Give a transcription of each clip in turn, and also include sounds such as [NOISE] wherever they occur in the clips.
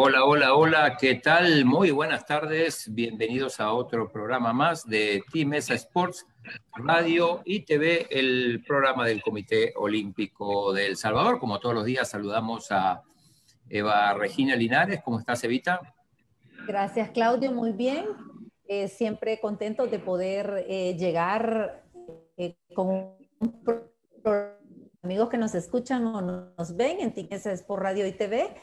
Hola, hola, hola, ¿qué tal? Muy buenas tardes, bienvenidos a otro programa más de Mesa Sports, Radio y TV, el programa del Comité Olímpico de El Salvador. Como todos los días, saludamos a Eva Regina Linares. ¿Cómo estás, Evita? Gracias, Claudio, muy bien. Eh, siempre contento de poder eh, llegar eh, con amigos que nos escuchan o nos ven en Team Mesa Sports Radio y TV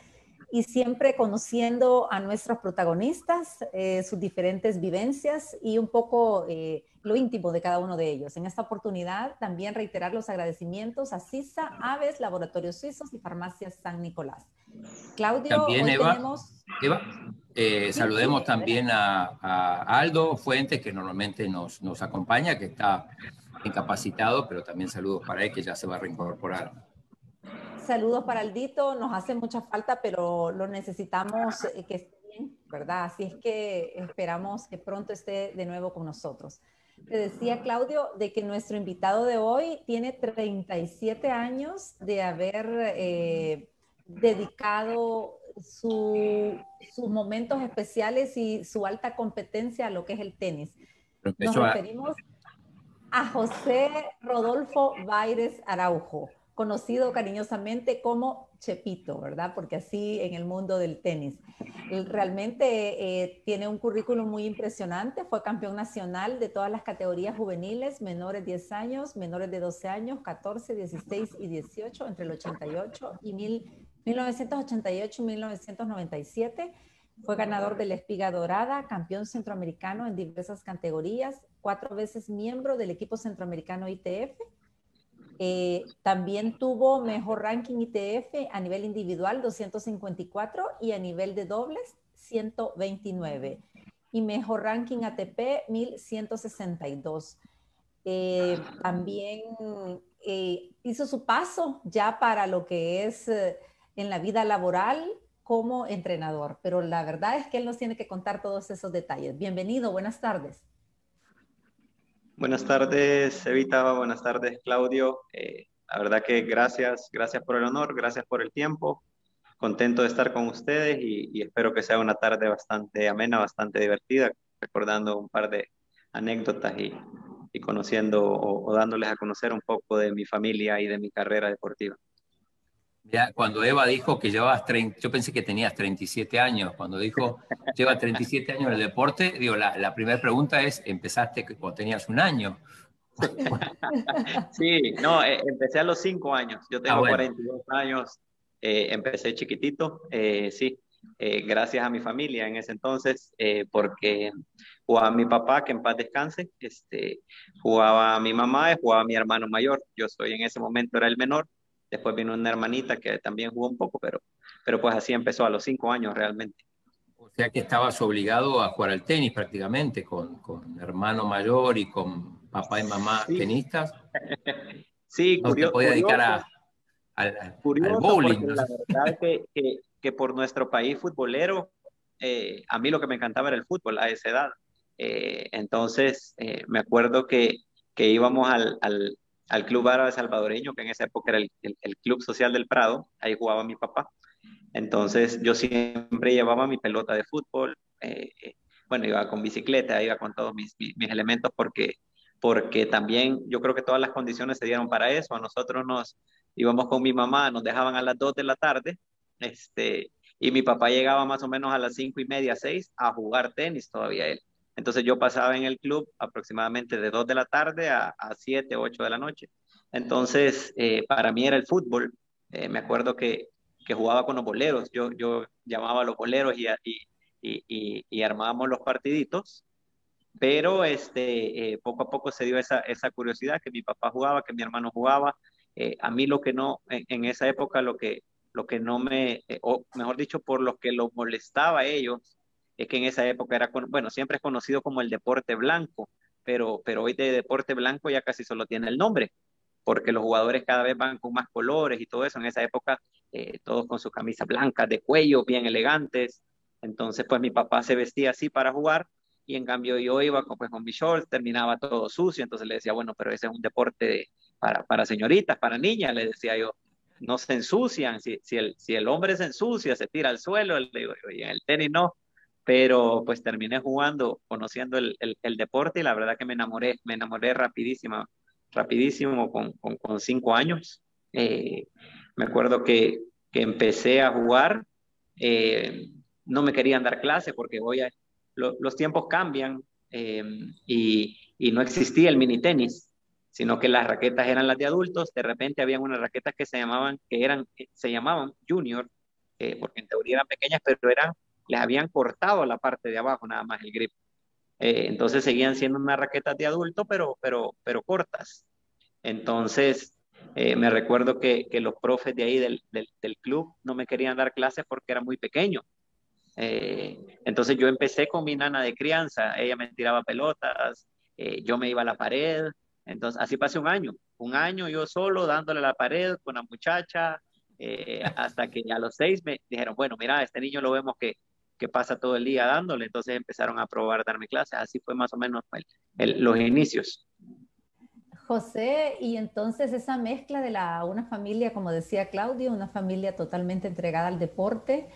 y siempre conociendo a nuestros protagonistas, eh, sus diferentes vivencias y un poco eh, lo íntimo de cada uno de ellos. En esta oportunidad también reiterar los agradecimientos a CISA, Aves, Laboratorios Suizos y Farmacias San Nicolás. Claudio, también Eva, Eva eh, saludemos también a, a, Aldo Fuentes, que normalmente nos, nos acompaña, que está incapacitado, pero también saludos para él, que ya se va a reincorporar. Saludos para Aldito, nos hace mucha falta, pero lo necesitamos eh, que esté bien, ¿verdad? Así es que esperamos que pronto esté de nuevo con nosotros. Te decía, Claudio, de que nuestro invitado de hoy tiene 37 años de haber eh, dedicado sus momentos especiales y su alta competencia a lo que es el tenis. Nos referimos a José Rodolfo Baires Araujo conocido cariñosamente como Chepito, ¿verdad? Porque así en el mundo del tenis. Realmente eh, tiene un currículum muy impresionante, fue campeón nacional de todas las categorías juveniles, menores de 10 años, menores de 12 años, 14, 16 y 18, entre el 88 y 1988 y 1997. Fue ganador de la Espiga Dorada, campeón centroamericano en diversas categorías, cuatro veces miembro del equipo centroamericano ITF, eh, también tuvo mejor ranking ITF a nivel individual 254 y a nivel de dobles 129 y mejor ranking ATP 1162. Eh, también eh, hizo su paso ya para lo que es en la vida laboral como entrenador, pero la verdad es que él nos tiene que contar todos esos detalles. Bienvenido, buenas tardes. Buenas tardes, Evita. Buenas tardes, Claudio. Eh, la verdad que gracias, gracias por el honor, gracias por el tiempo. Contento de estar con ustedes y, espero que sea una tarde bastante amena, bastante divertida, recordando un par de anécdotas y, conociendo o dándoles a conocer un poco de mi familia y de mi carrera deportiva. Ya, cuando Eva dijo que llevabas 30, yo pensé que tenías 37 años. Cuando dijo lleva 37 años en el deporte, digo, la, la primera pregunta es, ¿empezaste cuando tenías un año? Sí, no, eh, empecé a los 5 años. Yo tengo 42 ah, años, eh, empecé chiquitito, eh, sí, gracias a mi familia en ese entonces, porque jugaba mi papá, que en paz descanse, este, jugaba mi mamá y jugaba mi hermano mayor. Yo soy en ese momento era el menor Después vino una hermanita que también jugó un poco, pero, pero pues así empezó a los cinco años realmente. O sea que estabas obligado a jugar al tenis prácticamente, con, con hermano mayor y con papá y mamá tenistas. [LAUGHS] Sí, no curioso. Te dedicar a, al, bowling. La verdad es que, que, que, por nuestro país futbolero, eh, a mí lo que me encantaba era el fútbol a esa edad. Eh, entonces, eh, me acuerdo que, que íbamos al, al, al Club Árabe Salvadoreño, que en esa época era el, el, Club Social del Prado, ahí jugaba mi papá. Entonces yo siempre llevaba mi pelota de fútbol, eh, bueno, iba con bicicleta, iba con todos mis, mis, elementos porque, porque también yo creo que todas las condiciones se dieron para eso. A nosotros nos íbamos con mi mamá, nos dejaban a las 2 de la tarde, este, y mi papá llegaba más o menos a las cinco y media, 6 a jugar tenis todavía él. Entonces yo pasaba en el club aproximadamente de 2 de la tarde a, a 7, 8 de la noche. Entonces, eh, para mí era el fútbol. Eh, me acuerdo que, que, jugaba con los boleros. Yo, yo llamaba a los boleros y, y, y, armábamos los partiditos. Pero este, eh, poco a poco se dio esa, esa, curiosidad que mi papá jugaba, que mi hermano jugaba. a mí lo que no, en, esa época lo que, lo que no me, o mejor dicho, por lo que los molestaba a ellos, es que en esa época era, bueno, siempre es conocido como el deporte blanco, pero, pero hoy de deporte blanco ya casi solo tiene el nombre, porque los jugadores cada vez van con más colores y todo eso. En esa época, eh, todos con sus camisas blancas de cuello, bien elegantes. Entonces, pues mi papá se vestía así para jugar y en cambio yo iba con, pues, con mi shorts, terminaba todo sucio, entonces le decía, bueno, pero ese es un deporte para, para señoritas, para niñas, le decía yo. no se ensucian, si, si, el, si el hombre se ensucia, se tira al suelo, el, en el tenis no, pero pues terminé jugando, conociendo el, el, deporte y la verdad que me enamoré, me enamoré rapidísimo, rapidísimo con, con, cinco años. Eh, me acuerdo que, que, empecé a jugar, eh, no me querían dar clase porque voy a, los tiempos cambian eh, y, y, no existía el mini tenis, sino que las raquetas eran las de adultos, de repente habían unas raquetas que se llamaban, que eran, se llamaban junior, porque en teoría eran pequeñas, pero eran les habían cortado la parte de abajo nada más el grip. Eh, entonces seguían siendo unas raquetas de adulto, pero, pero, pero cortas. Entonces, eh, me recuerdo que, que, los profes de ahí del, del, club no me querían dar clases porque era muy pequeño. Eh, entonces yo empecé con mi nana de crianza, ella me tiraba pelotas, yo me iba a la pared, entonces así pasé un año, un año yo solo dándole a la pared con la muchacha, hasta que a los seis me dijeron, bueno, mira, este niño lo vemos que, que pasa todo el día dándole, entonces empezaron a probar darme clases, así fue más o menos los inicios. José, y entonces esa mezcla de la, una familia, como decía Claudio, una familia totalmente entregada al deporte,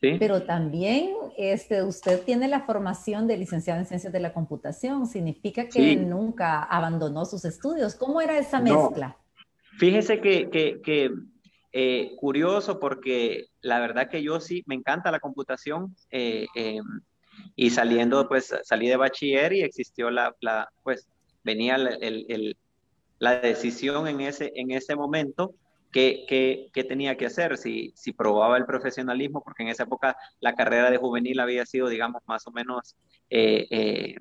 ¿Sí? pero también este, usted tiene la formación de licenciado en ciencias de la computación, significa que nunca abandonó sus estudios. ¿Cómo era esa mezcla? Fíjese que, que, que eh, curioso porque la verdad que yo sí, me encanta la computación eh, em, y saliendo, pues salí de bachiller y existió la, la pues venía el, el, la decisión en ese, en ese momento qué, qué, qué, tenía que hacer, si, si probaba el profesionalismo, porque en esa época la carrera de juvenil había sido, digamos, más o menos eh,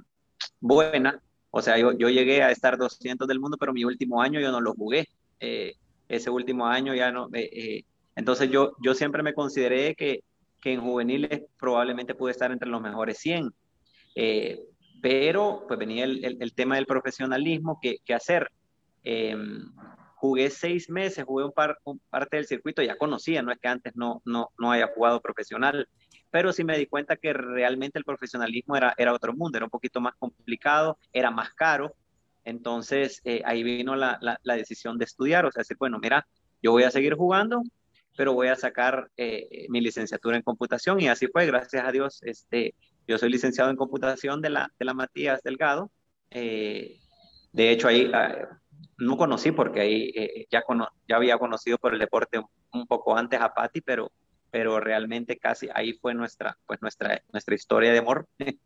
buena. O sea, yo, yo, llegué a estar 200 del mundo, pero mi último año yo no lo jugué. Eh, ese último año ya no. Eh, eh, entonces yo, yo siempre me consideré que, que, en juveniles probablemente pude estar entre los mejores 100. Eh, pero pues venía el, el, tema del profesionalismo, ¿qué, qué hacer? Em, jugué seis meses, jugué un, par, un, parte del circuito, ya conocía, no es que antes no, no, no haya jugado profesional, pero sí me di cuenta que realmente el profesionalismo era, era otro mundo, era un poquito más complicado, era más caro, entonces, eh, ahí vino la, la, decisión de estudiar, o sea, decir, bueno, mira, yo voy a seguir jugando, pero voy a sacar eh, mi licenciatura en computación y así fue, gracias a Dios, este, yo soy licenciado en computación de la, de la Matías Delgado. Eh, de hecho, ahí ah, no conocí porque ahí ya, ya había conocido por el deporte un, poco antes a Patti, pero, pero realmente casi ahí fue nuestra, pues nuestra, nuestra historia de amor, [LAUGHS]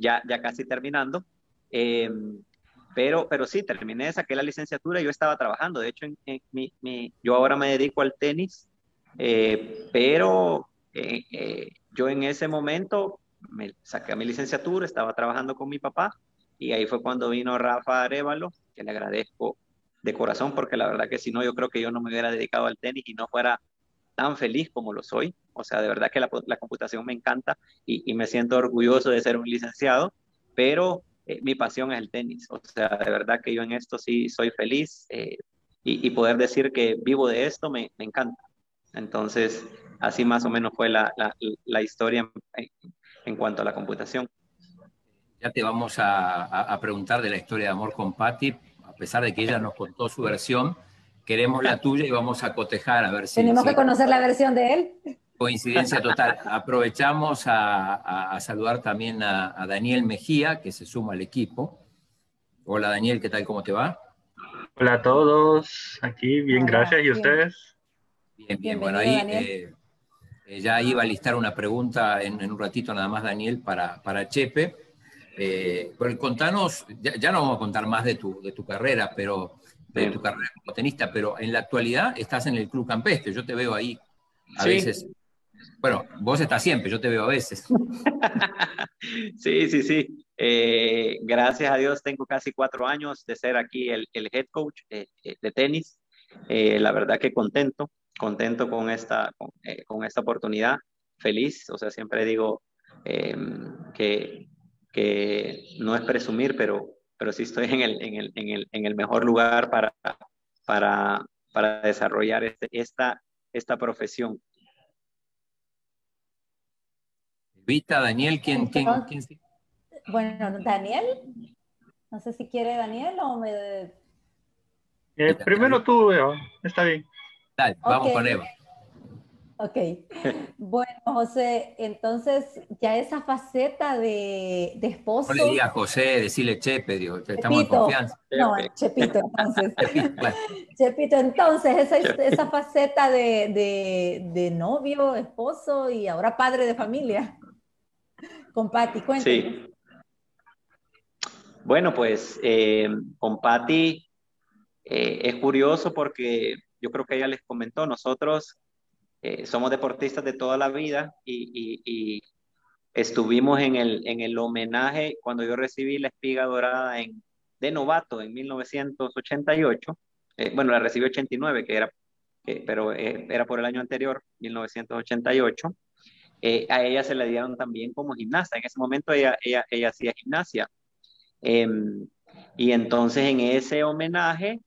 ya, ya casi terminando. Pero, pero sí, terminé, saqué la licenciatura yo estaba trabajando. De hecho, en, mi, mi, yo ahora me dedico al tenis, eh, pero eh, eh, yo en ese momento me saqué mi licenciatura, estaba trabajando con mi papá y ahí fue cuando vino Rafa Arevalo, que le agradezco de corazón porque la verdad que si no, yo creo que yo no me hubiera dedicado al tenis y no fuera tan feliz como lo soy. O sea, de verdad que la, computación me encanta y, me siento orgulloso de ser un licenciado, pero eh, mi pasión es el tenis. O sea, de verdad que yo en esto sí soy feliz eh, y, poder decir que vivo de esto me, me, encanta. Entonces, así más o menos fue la, la, la historia en, en, cuanto a la computación. Ya te vamos a, a, preguntar de la historia de amor con Patti, a pesar de que ella nos contó su versión. Queremos la tuya y vamos a cotejar a ver si... Tenemos que conocer la versión de él. Coincidencia total. Aprovechamos a, saludar también a, Daniel Mejía, que se suma al equipo. Hola Daniel, ¿qué tal? ¿Cómo te va? Hola a todos, aquí bien, gracias. ¿Y ustedes? Bien, bien. Bueno, ahí eh, eh, ya iba a listar una pregunta en, un ratito nada más, Daniel, para, para Chepe. Eh, contanos, ya, no vamos a contar más de tu, de tu carrera, pero de tu carrera como tenista, pero en la actualidad estás en el Club Campestre. Yo te veo ahí a veces bueno, vos estás siempre, yo te veo a veces. [LAUGHS] sí, sí, sí. Eh, gracias a Dios tengo casi cuatro años de ser aquí el, el head coach eh, eh, de tenis. la verdad que contento, contento con esta, con, esta oportunidad, feliz. O sea, siempre digo em, que, que no es presumir, pero, pero sí estoy en el, en el, en el, en el mejor lugar para, para, para desarrollar este, esta, esta profesión. Vita, Daniel, ¿quién, quién, quién, Bueno, Daniel, no sé si quiere Daniel o me... Eh, primero tú, Eva. está bien. Dale, vamos con Eva. Ok. [LAUGHS] Bueno, José, entonces ya esa faceta de, de esposo. No le digas José, decirle Chepe, digo, estamos en confianza. No, Chepito, entonces. [LAUGHS] [LAUGHS] Chepito, entonces, esa, esa faceta de, de, de, novio, esposo y ahora padre de familia. Con Patti, cuéntame. Sí. Bueno, pues eh, con Patti eh, es curioso porque yo creo que ella les comentó, nosotros eh, somos deportistas de toda la vida y, estuvimos en el, en el homenaje cuando yo recibí la espiga dorada de novato en 1988. Eh, bueno, la recibí 89, que era, pero era por el año anterior, 1988. A ella se le dieron también como gimnasta. En ese momento ella, ella, ella hacía gimnasia. Em, y entonces en ese homenaje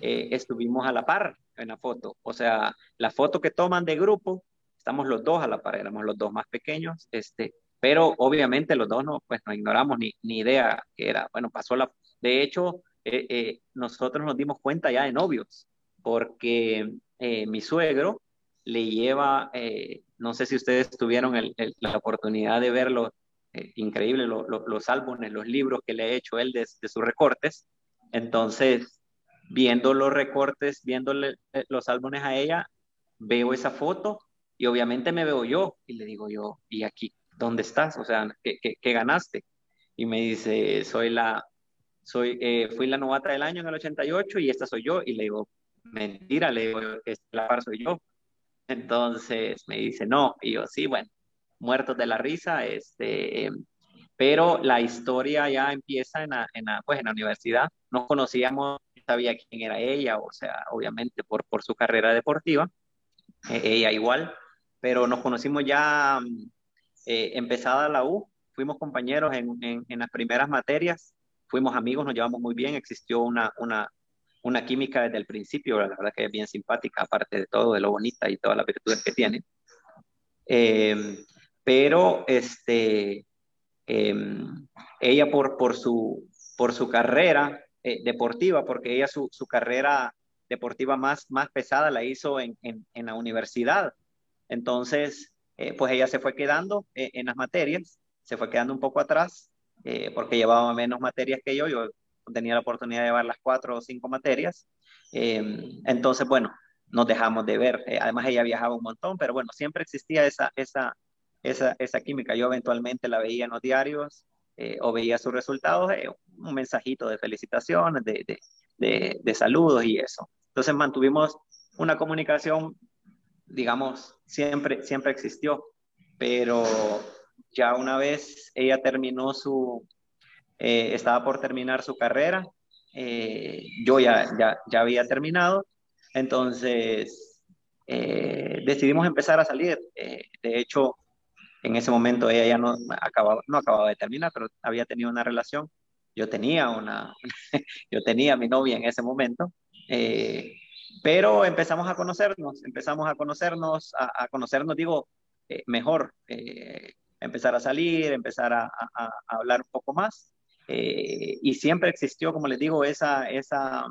estuvimos a la par en la foto. O sea, la foto que toman de grupo, estamos los dos a la par, éramos los dos más pequeños, este, pero obviamente los dos no, pues no ignoramos ni, ni idea que era. Bueno, pasó la... De hecho, eh, eh, nosotros nos dimos cuenta ya de novios, porque eh, mi suegro le lleva, no sé si ustedes tuvieron la oportunidad de verlo, increíble, los álbumes, los libros que le ha hecho él de, sus recortes. Entonces, viendo los recortes, viéndole eh, los álbumes a ella, veo esa foto y obviamente me veo yo y le digo yo, ¿y aquí dónde estás? O sea, ¿qué, ganaste? Y me dice, soy la, soy, eh, fui la novata del año en el 88 y esta soy yo. Y le digo, mentira, le digo, la par soy yo. Entonces me dice, no. Y yo, sí, bueno, muertos de la risa, este, pero la historia ya empieza en la, en la, pues, en la universidad. Nos conocíamos sabía quién era ella, o sea, obviamente por, por su carrera deportiva, eh, ella igual, pero nos conocimos ya mm, eh, empezada la U, fuimos compañeros en, en, las primeras materias, fuimos amigos, nos llevamos muy bien, existió una, una, una química desde el principio, la verdad que es bien simpática, aparte de todo, de lo bonita y todas las virtudes que tiene. Em, pero este, em, ella por, por, su, por su carrera eh, deportiva, porque ella su, su, carrera deportiva más, más pesada la hizo en, en, en la universidad. Entonces, eh, pues ella se fue quedando eh, en las materias, se fue quedando un poco atrás, porque llevaba menos materias que yo, yo tenía la oportunidad de llevar las cuatro o cinco materias. entonces, bueno, nos dejamos de ver. además, ella viajaba un montón, pero bueno, siempre existía esa, esa, esa, esa química. Yo eventualmente la veía en los diarios, eh, o veía sus resultados, eh, un mensajito de felicitaciones, de, de, de, saludos y eso. Entonces mantuvimos una comunicación, digamos, siempre, siempre existió, pero ya una vez ella terminó su, eh, estaba por terminar su carrera, yo ya, ya, ya había terminado, entonces decidimos empezar a salir. de hecho, en ese momento ella ya no acababa, no acababa de terminar, pero había tenido una relación. Yo tenía una, [LAUGHS] yo tenía mi novia en ese momento, eh, pero empezamos a conocernos, empezamos a conocernos, a, conocernos, digo, eh, mejor, eh, empezar a salir, empezar a, a, hablar un poco más. Y siempre existió, como les digo, esa, esa,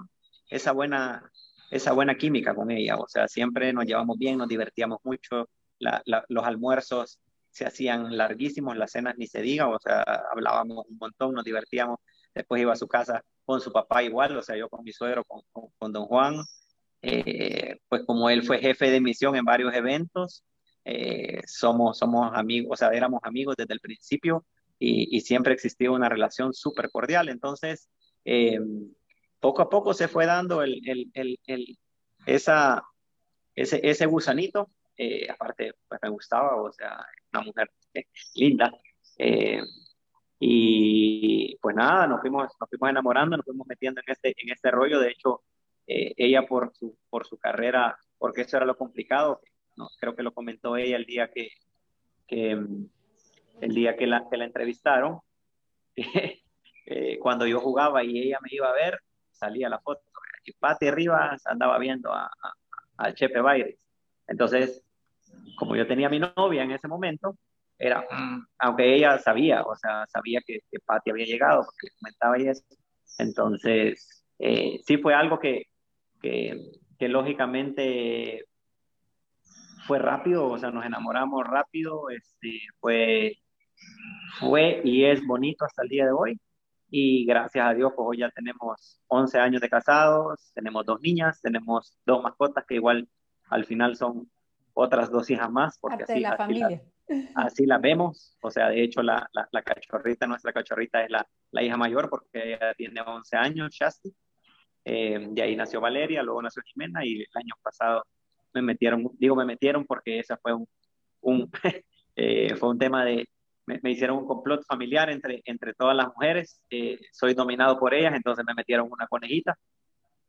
esa, buena, esa buena química con ella. O sea, siempre nos llevamos bien, nos divertíamos mucho. los almuerzos se hacían larguísimos, las cenas ni se diga, o sea, hablábamos un montón, nos divertíamos, después iba a su casa con su papá igual, o sea, yo con mi suegro, con, con, don Juan, eh, pues como él fue jefe de misión en varios eventos, eh, somos, somos amigos, o sea, éramos amigos desde el principio y, y siempre existió una relación súper cordial, entonces, eh, poco a poco se fue dando el, el, el, esa, ese, ese gusanito eh, aparte, pues me gustaba, o sea, una mujer eh, linda. Eh, y pues nada, nos fuimos, nos fuimos enamorando, nos fuimos metiendo en este, en este rollo. De hecho, ella por su, por su carrera, porque eso era lo complicado, no, creo que lo comentó ella el día que, que el día que la, que la entrevistaron, [LAUGHS] cuando yo jugaba y ella me iba a ver, salía la foto. Y Pati arriba andaba viendo a, a, Chepe Baires. Entonces, como yo tenía mi novia en ese momento, era, mm, aunque ella sabía, o sea, sabía que, que Patti había llegado, porque comentaba y eso. Entonces, eh, sí fue algo que, que, que lógicamente fue rápido, o sea, nos enamoramos rápido, este, fue, fue y es bonito hasta el día de hoy. Y gracias a Dios, pues hoy ya tenemos 11 años de casados, tenemos dos niñas, tenemos dos mascotas que igual al final son otras dos hijas más, porque así, la familia. así las vemos. O sea, de hecho, la, la, cachorrita, nuestra cachorrita es la, la, hija mayor porque ella tiene 11 años, Shasti. Eh, de ahí nació Valeria, luego nació Jimena y el año pasado me metieron, digo me metieron porque esa fue un, un [LAUGHS] eh, fue un tema de, me, hicieron un complot familiar entre, entre todas las mujeres, eh, soy dominado por ellas, entonces me metieron una conejita,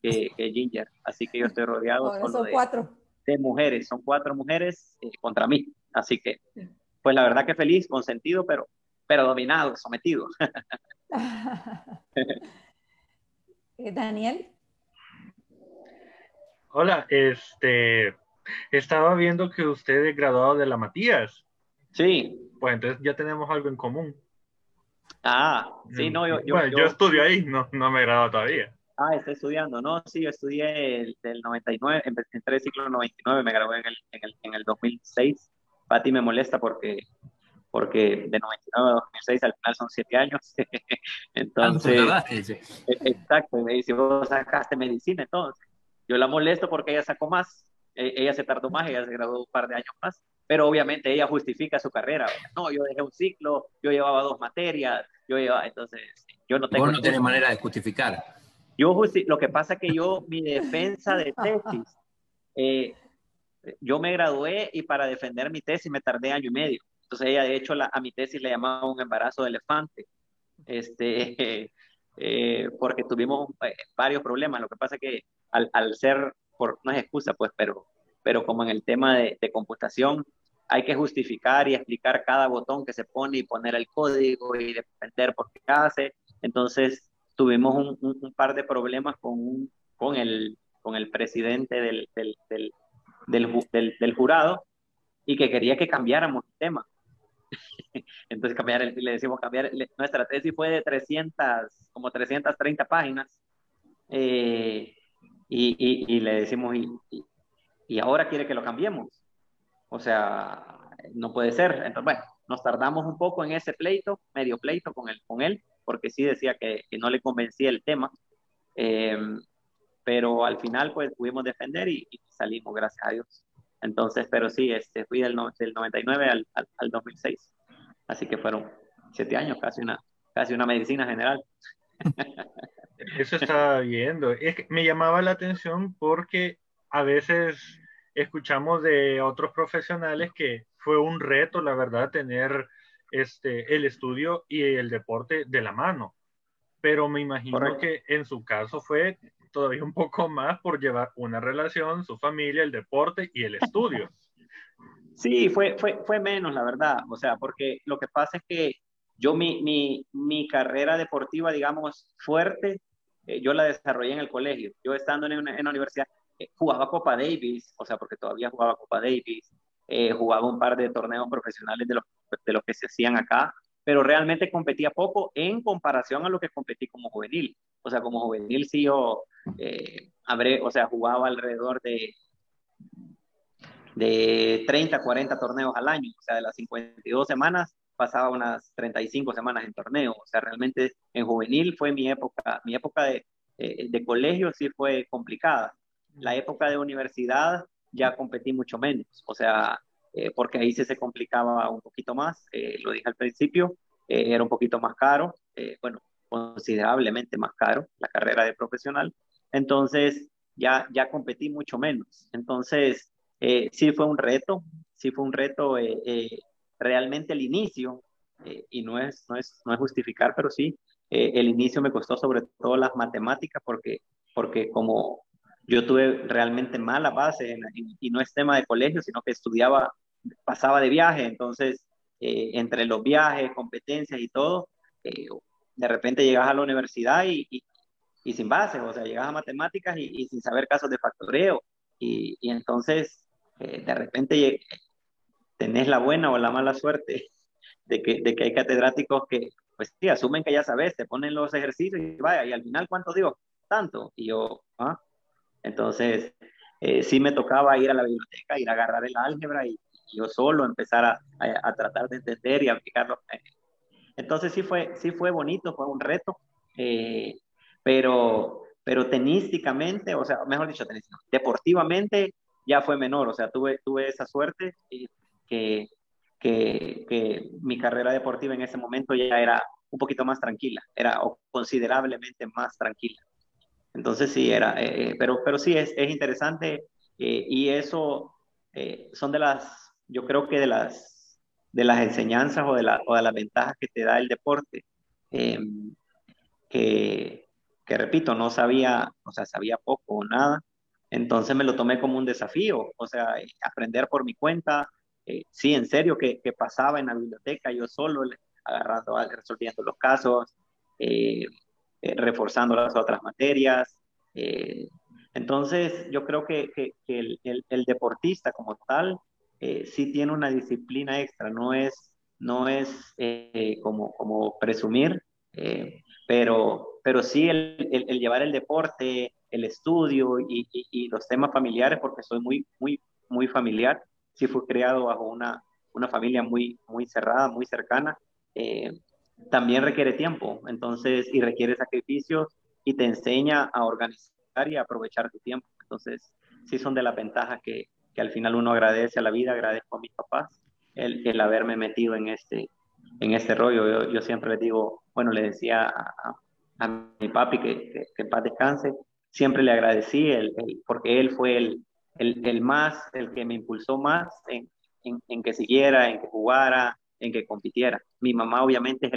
que es Ginger, así que yo estoy rodeado solo de, cuatro. de mujeres, son cuatro mujeres eh, contra mí, así que pues la verdad que feliz, consentido, pero, pero dominado, sometido. [LAUGHS] Daniel. Hola, este, estaba viendo que usted es graduado de la Matías. Sí. Pues entonces ya tenemos algo en común. Ah, sí, no, yo... Bueno, yo, estudio ahí, no, no me he graduado todavía. Ah, estoy estudiando, no, sí, yo estudié el, del 99, entré el ciclo 99, me gradué en el, en el, en el 2006. Pati me molesta porque porque de 99 a 2006 al final son siete años. [LAUGHS] entonces, e, exacto, me dice, vos sacaste medicina entonces. Yo la molesto porque ella sacó más, e, ella se tardó más, ella se graduó un par de años más, pero obviamente ella justifica su carrera. No, yo dejé un ciclo, yo llevaba dos materias, yo llevaba, entonces, yo no tengo... Vos no tenés manera de justificar. Yo lo que pasa es que yo, mi defensa de tesis, eh, yo me gradué y para defender mi tesis me tardé año y medio. Entonces ella, de hecho, a mi tesis le llamaba un embarazo de elefante, este, [LAUGHS] eh, porque tuvimos eh, varios problemas. Lo que pasa es que al, al, ser, por, no es excusa, pues, pero, pero como en el tema de, de, computación, hay que justificar y explicar cada botón que se pone y poner el código y defender por qué hace. Entonces, tuvimos un, un, par de problemas con, con, el, con el presidente del, del, del, del, del jurado y que quería que cambiáramos el tema. [LAUGHS] Entonces cambiar, le decimos cambiar, nuestra tesis fue de 300, como 330 páginas. Eh, y, y, le decimos, y, y, ahora quiere que lo cambiemos. O sea, no puede ser. Entonces, bueno, nos tardamos un poco en ese pleito, medio pleito con él, con él porque sí decía que, no le convencía el tema. Eh, pero al final, pues pudimos defender y, salimos, gracias a Dios. Entonces, pero sí, este, fui del, del 99 al, al, al 2006. Así que fueron siete años, casi una, casi una medicina general. Eso estaba viendo. Me llamaba la atención porque a veces escuchamos de otros profesionales que fue un reto, la verdad, tener este, el estudio y el deporte de la mano. Pero me imagino que en su caso fue todavía un poco más por llevar una relación, su familia, el deporte y el estudio. Sí, fue, fue, fue menos, la verdad. O sea, porque lo que pasa es que yo mi, mi, mi carrera deportiva, digamos, fuerte, eh, yo la desarrollé en el colegio. Yo estando en, una, en la universidad, eh, jugaba Copa Davis, o sea, porque todavía jugaba Copa Davis, eh, jugaba un par de torneos profesionales de los, de los que se hacían acá, pero realmente competía poco en comparación a lo que competí como juvenil. O sea, como juvenil sí yo, habré, o sea, jugaba alrededor de de 30, 40 torneos al año, o sea, de las 52 semanas pasaba unas 35 semanas en torneo, o sea, realmente en juvenil fue mi época, mi época de, eh, de colegio sí fue complicada. La época de universidad ya competí mucho menos, o sea, eh, porque ahí sí se complicaba un poquito más, eh, lo dije al principio, era un poquito más caro, bueno, considerablemente más caro la carrera de profesional, entonces ya, ya competí mucho menos. Entonces, eh, sí fue un reto, sí fue un reto eh, eh, realmente el inicio, y no es, no, es, no es justificar, pero sí, el inicio me costó sobre todo las matemáticas porque, porque como yo tuve realmente mala base y no es tema de colegio, sino que estudiaba, pasaba de viaje, entonces entre los viajes, competencias y todo, de repente llegas a la universidad y, y, sin base, o sea, llegas a matemáticas y, sin saber casos de factoreo. Y, y entonces eh, de repente tenés la buena o la mala suerte [LAUGHS] de que, de que hay catedráticos que, pues sí, asumen que ya sabes, te ponen los ejercicios y vaya, y al final, ¿cuánto digo? Tanto. Y yo, ¿ah? Entonces, eh, sí me tocaba ir a la biblioteca, ir a agarrar el álgebra y, yo solo empezar a, a, tratar de entender y aplicarlo. Entonces sí fue, sí fue bonito, fue un reto, eh, pero, pero tenísticamente, o sea, mejor dicho, deportivamente ya fue menor, o sea, tuve, tuve esa suerte que, que, que mi carrera deportiva en ese momento ya era un poquito más tranquila, era considerablemente más tranquila. Entonces sí, era, eh, eh, pero, pero sí, es, es interesante eh, y eso son de las, yo creo que de las, de las enseñanzas o de, la, o de las ventajas que te da el deporte, em, que, que repito, no sabía, o sea, sabía poco o nada, entonces me lo tomé como un desafío, o sea, aprender por mi cuenta, sí, en serio, que, que, pasaba en la biblioteca yo solo, agarrando, resolviendo los casos, eh, eh, reforzando las otras materias. Eh, entonces, yo creo que, el, deportista como tal sí tiene una disciplina extra, no es, no es como, como presumir, pero, pero sí el, el, llevar el deporte, el estudio y, los temas familiares, porque soy muy, muy, muy familiar, sí fue creado bajo una, una familia muy, muy cerrada, muy cercana, eh, también requiere tiempo, entonces, y requiere sacrificios y te enseña a organizar y a aprovechar tu tiempo. Entonces, sí son de las ventajas que, que al final uno agradece a la vida, agradezco a mis papás el, el haberme metido en este, en este rollo. Yo, yo siempre les digo, bueno, le decía a, a, mi papi que, que, que, en paz descanse, siempre le agradecí el, el, porque él fue el, el, más, el que me impulsó más en, en, en que siguiera, en que jugara, en que compitiera. Mi mamá obviamente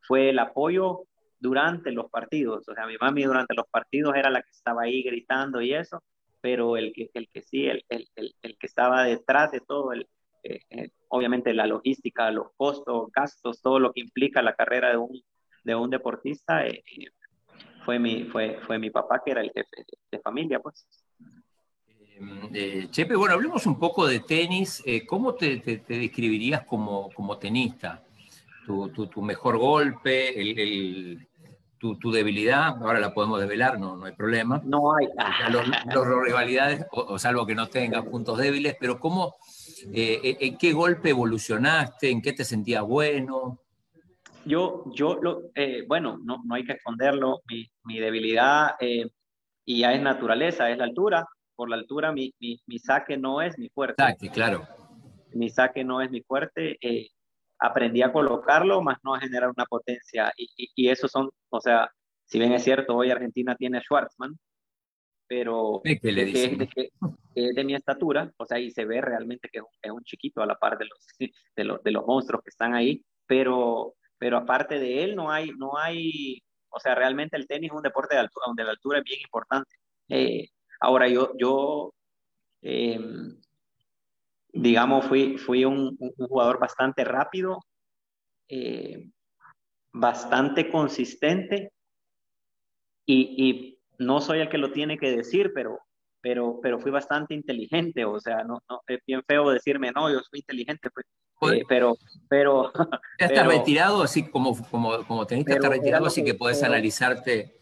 fue el apoyo durante los partidos, o sea, mi mami durante los partidos era la que estaba ahí gritando y eso, pero el que, el que sí, el, el, el que estaba detrás de todo, el, eh, eh, obviamente la logística, los costos, gastos, todo lo que implica la carrera de un, de un deportista, eh, fue, mi, fue, fue mi papá que era el jefe de familia, pues. Eh, Chepe, bueno, hablemos un poco de tenis. Eh, ¿Cómo te, describirías como, como tenista? Tu, tu, mejor golpe, el, tu, debilidad, ahora la podemos develar, no, no hay problema. No hay. Los, rivalidades, o, salvo que no tengas puntos débiles, pero ¿cómo, eh, en qué golpe evolucionaste? ¿En qué te sentías bueno? Yo, yo lo, bueno, no, no hay que esconderlo. Mi, mi debilidad, y ya es naturaleza, es la altura por la altura, mi, mi, mi, saque no es mi fuerte. Saque, claro. Mi saque no es mi fuerte. Eh, aprendí a colocarlo, más no a generar una potencia. Y, y, eso son, o sea, si bien es cierto, hoy Argentina tiene Schwartzman, pero es, le de, es de mi estatura, o sea, y se ve realmente que es un, chiquito a la par de los, de los, de los monstruos que están ahí, pero, pero aparte de él no hay, no hay, o sea, realmente el tenis es un deporte de altura, donde la altura es bien importante. Eh, Ahora, yo, yo em, digamos, fui, fui un, jugador bastante rápido, eh, bastante consistente y, no soy el que lo tiene que decir, pero, pero, pero fui bastante inteligente, o sea, no, no es bien feo decirme, no, yo soy inteligente, pues, eh, pero, pero... [LAUGHS] Ya estás retirado, así como, como, como teniste, estás retirado, así que puedes analizarte.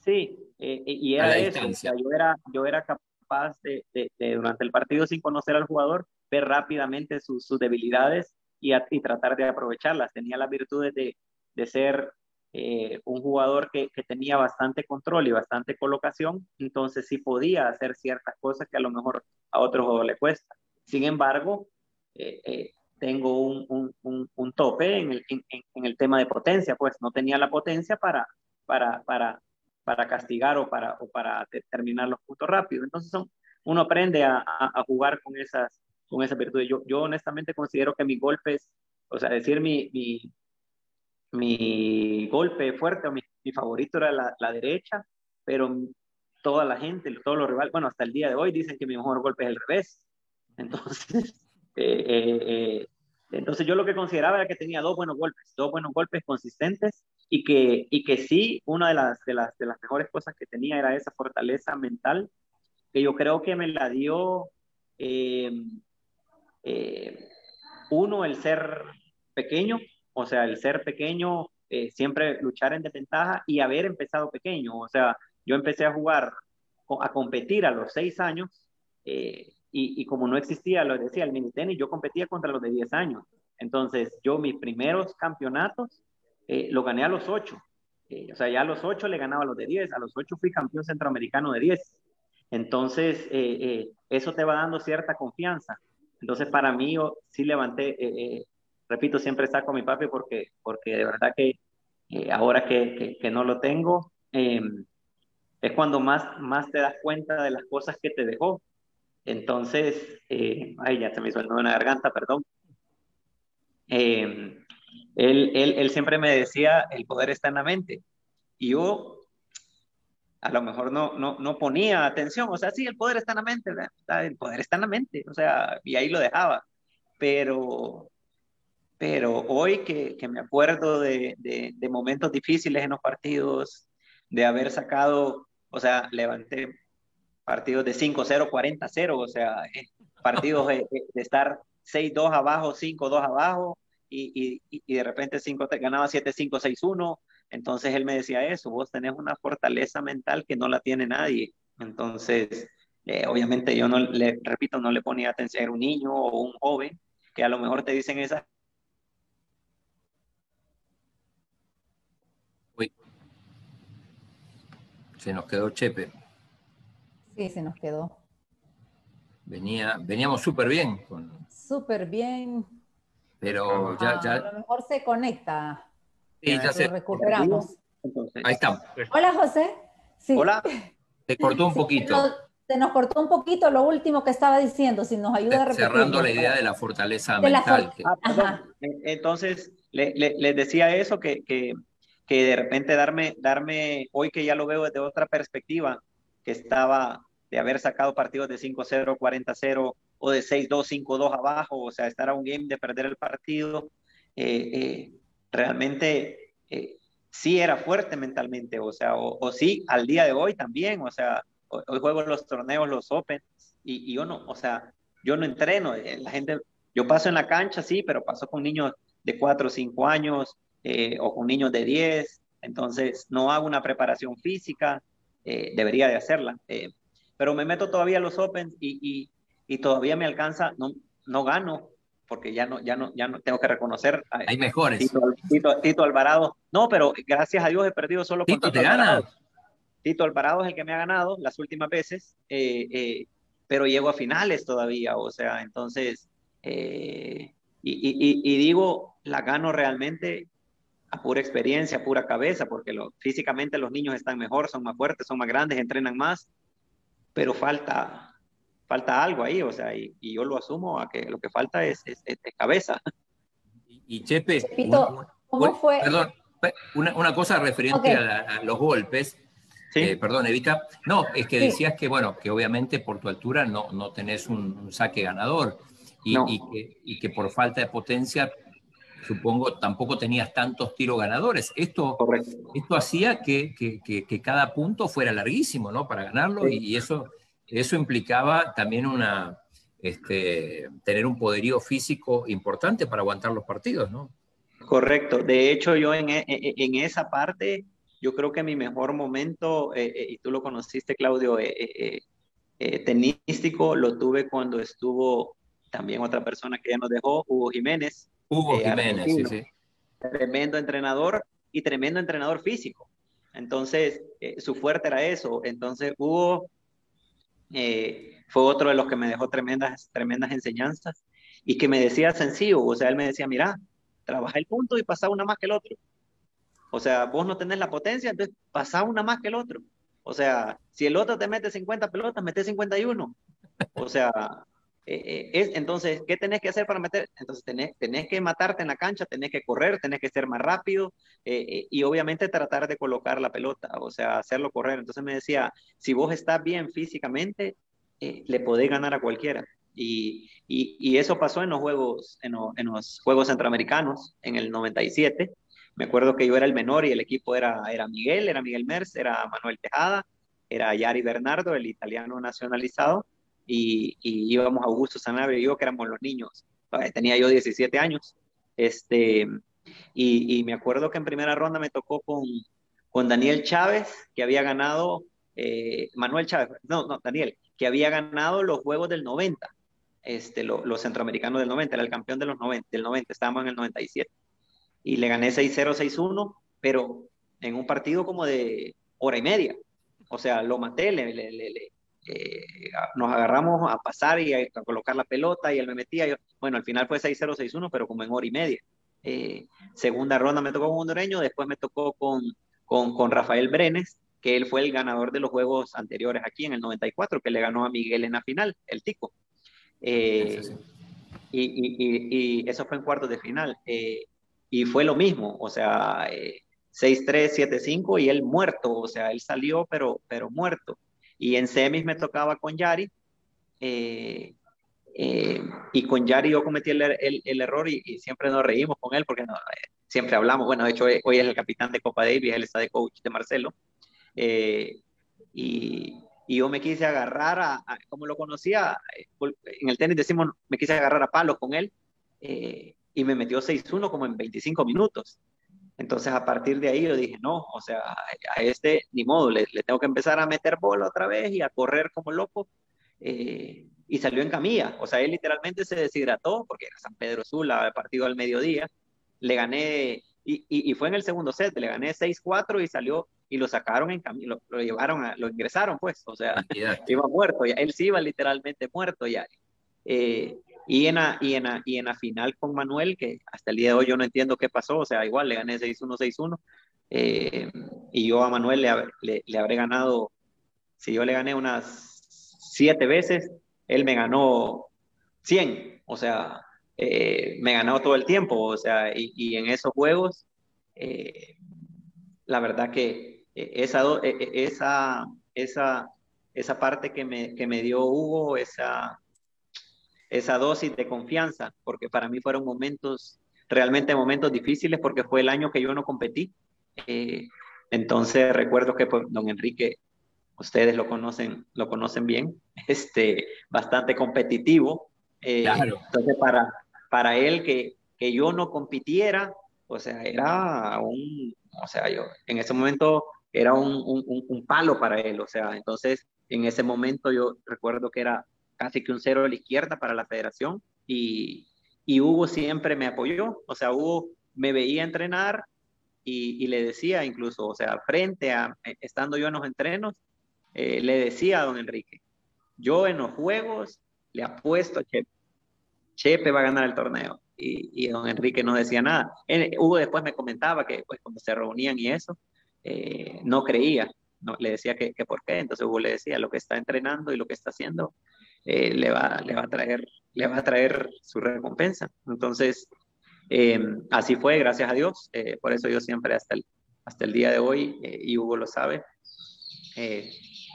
Sí, eh, eh, y era eso, yo, era, yo era capaz de, durante el partido, sin conocer al jugador, ver rápidamente sus, debilidades y, y, tratar de aprovecharlas. Tenía las virtudes de, de ser eh, un jugador que, que, tenía bastante control y bastante colocación, entonces sí podía hacer ciertas cosas que a lo mejor a otro jugador le cuesta. Sin embargo, tengo un, un, un, tope en el, en, en el, tema de potencia, pues no tenía la potencia para, para, para, para castigar o para, o para terminar los puntos rápido. Entonces son, uno aprende a, a, jugar con esas, con esas virtudes. Yo, yo honestamente considero que mis golpes, o sea, decir mi, mi, mi golpe fuerte o mi, mi favorito era la, la, derecha, pero toda la gente, todos los rivales, bueno, hasta el día de hoy dicen que mi mejor golpe es el revés. Entonces, [LAUGHS] eh, eh, eh, entonces yo lo que consideraba era que tenía dos buenos golpes, dos buenos golpes consistentes y que, y que sí, una de las, de, las, de las mejores cosas que tenía era esa fortaleza mental que yo creo que me la dio eh, eh, uno, el ser pequeño, o sea, el ser pequeño, eh, siempre luchar en desventaja y haber empezado pequeño, o sea, yo empecé a jugar, a competir a los seis años y, y, como no existía, lo decía, el mini tenis, yo competía contra los de 10 años. Entonces, yo mis primeros campeonatos eh, los gané a los 8. Eh, o sea, ya a los 8 le ganaba a los de 10. A los 8 fui campeón centroamericano de 10. Entonces, eh, eso te va dando cierta confianza. Entonces, para mí, yo sí levanté, repito, siempre saco a mi papi porque, porque de verdad que ahora que, que, que, no lo tengo, em, es cuando más, más te das cuenta de las cosas que te dejó. Entonces, eh, ay, ya se me hizo el nudo en la garganta, perdón. Eh, él, él, él, siempre me decía, el poder está en la mente. Y yo a lo mejor no, no, no ponía atención, o sea, sí, el poder está en la mente, ¿verdad? el poder está en la mente, o sea, y ahí lo dejaba. Pero, pero hoy que, que me acuerdo de, de, de momentos difíciles en los partidos, de haber sacado, o sea, levanté partidos de 5-0, 40-0, o sea, eh, partidos de, de estar 6-2 abajo, 5-2 abajo, y, y, y, de repente 5 te ganaba 7-5, 6-1. Entonces él me decía eso, vos tenés una fortaleza mental que no la tiene nadie. Entonces, eh, obviamente yo no le, repito, no le ponía atención, era un niño o un joven que a lo mejor te dicen esas. Uy. Se nos quedó Chepe. Sí, se nos quedó. Venía, veníamos súper bien. Con... Súper bien. Pero ya, Ah, ya. A lo mejor se conecta. Sí, ya se. recuperamos. Entonces, Ahí estamos. Hola, José. Sí. Hola, Se cortó un Sí, poquito. se nos cortó un poquito lo último que estaba diciendo, si nos ayuda a repetir. Cerrando la idea de la fortaleza De la mental. for- que- Ah, perdón. Eh, Entonces, le- le- les decía eso, que, que, que de repente darme, darme, hoy que ya lo veo desde otra perspectiva, que estaba de haber sacado partidos de 5-0, 40-0 o de 6-2, 5-2 abajo, o sea, estar a un game de perder el partido, eh, eh, realmente eh, sí era fuerte mentalmente, o sea, o, o sí, al día de hoy también, o sea, hoy, juego los torneos, los Open, y, y yo no, o sea, yo no entreno, eh, la gente yo paso en la cancha, sí, pero paso con niños de 4 o 5 años eh, o con niños de 10, entonces no hago una preparación física, eh, debería de hacerla, pero me meto todavía a los Open y, y, y, todavía me alcanza, no, no gano, porque ya no, ya no, ya no tengo que reconocer. A, Hay mejores. Tito, Tito, Tito, Alvarado, no, pero gracias a Dios he perdido solo Tito con Tito te Alvarado. gana. Tito Alvarado es el que me ha ganado las últimas veces, eh, eh, pero llego a finales todavía, o sea, entonces eh, y, y, y, digo, la gano realmente a pura experiencia, a pura cabeza, porque lo, físicamente los niños están mejor, son más fuertes, son más grandes, entrenan más, pero falta, falta algo ahí, o sea, y, y yo lo asumo a que lo que falta es, es, es cabeza. Y, y Chepe, Chepito, ¿cómo fue? Perdón, una, una cosa referente okay. a, a, los golpes. ¿Sí? Eh, perdón, Evita. No, es que decías sí. que, bueno, que obviamente por tu altura no, no tenés un, un saque ganador y, no. y, que, y, que, por falta de potencia, supongo, tampoco tenías tantos tiros ganadores. Esto, esto hacía que, que, que, cada punto fuera larguísimo, ¿no? Para ganarlo sí. y eso, eso implicaba también una, este, tener un poderío físico importante para aguantar los partidos, ¿no? Correcto. De hecho, yo en, en, en esa parte, yo creo que mi mejor momento, eh, eh, y tú lo conociste, Claudio, eh, tenístico, lo tuve cuando estuvo también otra persona que ya nos dejó, Hugo Jiménez. Hugo Jiménez, sí, sí. Tremendo entrenador y tremendo entrenador físico. Entonces, su fuerte era eso. Entonces, Hugo eh, fue otro de los que me dejó tremendas, tremendas enseñanzas y que me decía sencillo. O sea, él me decía, mira, trabaja el punto y pasa una más que el otro. O sea, vos no tenés la potencia, entonces pasa una más que el otro. O sea, si el otro te mete 50 pelotas, mete 51. O sea, eh, es, entonces, ¿qué tenés que hacer para meter? Entonces, tenés, que matarte en la cancha, tenés que correr, tenés que ser más rápido eh, eh, y obviamente tratar de colocar la pelota, o sea, hacerlo correr. Entonces me decía, si vos estás bien físicamente, eh, le podés ganar a cualquiera. Y, eso pasó en los juegos, en, los Juegos Centroamericanos en el 97. Me acuerdo que yo era el menor y el equipo era, era Miguel, era Miguel Merz, era Manuel Tejada, era Yari Bernardo, el italiano nacionalizado y, y íbamos a Augusto Sanabria y yo, que éramos los niños. Tenía yo 17 años. Este, y, y, me acuerdo que en primera ronda me tocó con, con Daniel Chávez, que había ganado, eh, Manuel Chávez, no, no, Daniel, que había ganado los Juegos del 90, este, los centroamericanos del 90, era el campeón de los 90, del 90, estábamos en el 97. Y le gané 6-0, 6-1, pero en un partido como de hora y media. O sea, lo maté, le, le, le, eh, nos agarramos a pasar y a, colocar la pelota y él me metía. Yo, bueno, al final fue 6-0, 6-1, pero como en hora y media. Eh, segunda ronda me tocó con hondureño, después me tocó con, con, con Rafael Brenes, que él fue el ganador de los juegos anteriores aquí en el 94, que le ganó a Miguel en la final, el Tico. Eh, y, y, y, eso fue en cuartos de final. Eh, y fue lo mismo, o sea, 6-3, 7-5 y él muerto, o sea, él salió pero, pero muerto. Y en semis me tocaba con Yari. Eh, y con Yari yo cometí el, el, error y, siempre nos reímos con él porque no, siempre hablamos. Bueno, de hecho, hoy es el capitán de Copa Davis, él está de coach de Marcelo. y, y yo me quise agarrar a, como lo conocía, eh, en el tenis decimos, me quise agarrar a palos con él eh, y me metió 6-1 como en 25 minutos. Entonces a partir de ahí yo dije, no, o sea, a este ni modo, le, tengo que empezar a meter bola otra vez y a correr como loco. Eh, y salió en camilla, o sea, él literalmente se deshidrató porque era San Pedro Sula, el partido al mediodía, le gané, y, y, y fue en el segundo set, le gané 6-4 y salió y lo sacaron en camino, lo, llevaron, a, lo ingresaron, pues, o sea, [LAUGHS] iba muerto, ya, él sí iba literalmente muerto ya. Eh, y, en la, y, en y en final con Manuel, que hasta el día de hoy yo no entiendo qué pasó, o sea, igual le gané 6-1, 6-1, eh, y yo a Manuel le, le, habré ganado, si yo le gané unas siete veces, él me ganó 100, o sea, eh, me ganó todo el tiempo, o sea, y, y en esos juegos, la verdad que e, esa, e, e, esa, esa, esa parte que me, que me dio Hugo, esa, esa dosis de confianza, porque para mí fueron momentos, realmente momentos difíciles, porque fue el año que yo no competí. Eh, entonces recuerdo que pues, don Enrique, ustedes lo conocen, lo conocen bien, [LAUGHS] este, bastante competitivo. Eh, claro. Entonces para, para él que, que yo no compitiera, o sea, era un, o sea, yo en ese momento era un, un, un, palo para él, o sea, entonces en ese momento yo recuerdo que era casi que un cero a la izquierda para la federación y, y Hugo siempre me apoyó, o sea, Hugo me veía entrenar y, y, le decía incluso, o sea, frente a, eh, estando yo en los entrenos, eh, le decía a don Enrique, yo en los juegos le apuesto a Chepe, Chepe va a ganar el torneo. Y, y don Enrique no decía nada. Hugo después me comentaba que pues, cuando se reunían y eso, eh, no creía, no, le decía que, que, por qué, entonces Hugo le decía lo que está entrenando y lo que está haciendo eh, le, va, le, va a traer, le va a traer su recompensa. Entonces, eh, así fue, gracias a Dios, por eso yo siempre hasta el, hasta el día de hoy, y Hugo lo sabe,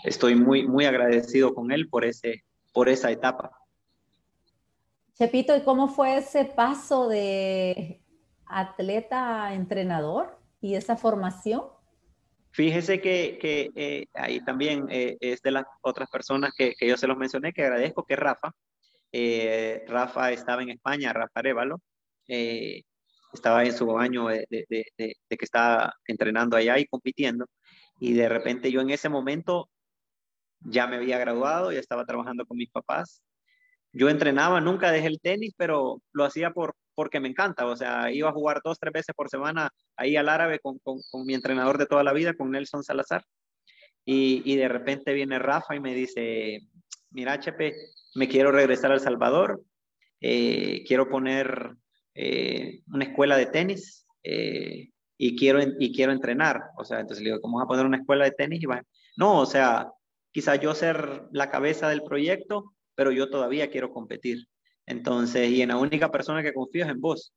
estoy muy, muy agradecido con él por, ese, por esa etapa. Chepito, ¿y cómo fue ese paso de atleta a entrenador y esa formación? Fíjese que, eh, ahí también eh, es de las otras personas que, yo se los mencioné, que agradezco, que Rafa. Eh, Rafa estaba en España, Rafa Arevalo. estaba en su año de, de, que estaba entrenando allá y compitiendo. Y de repente yo en ese momento ya me había graduado, ya estaba trabajando con mis papás. Yo entrenaba, nunca dejé el tenis, pero lo hacía por, porque me encanta, o sea, iba a jugar dos, tres veces por semana ahí al árabe con, con, con mi entrenador de toda la vida, con Nelson Salazar, y, y, de repente viene Rafa y me dice, mira, Chepe, me quiero regresar a El Salvador, eh, quiero poner eh, una escuela de tenis eh, y, quiero, y quiero entrenar, o sea, entonces le digo, ¿cómo vas a poner una escuela de tenis? Y va, no, o sea, quizá yo ser la cabeza del proyecto, pero yo todavía quiero competir. Entonces, y en la única persona que confío es en vos.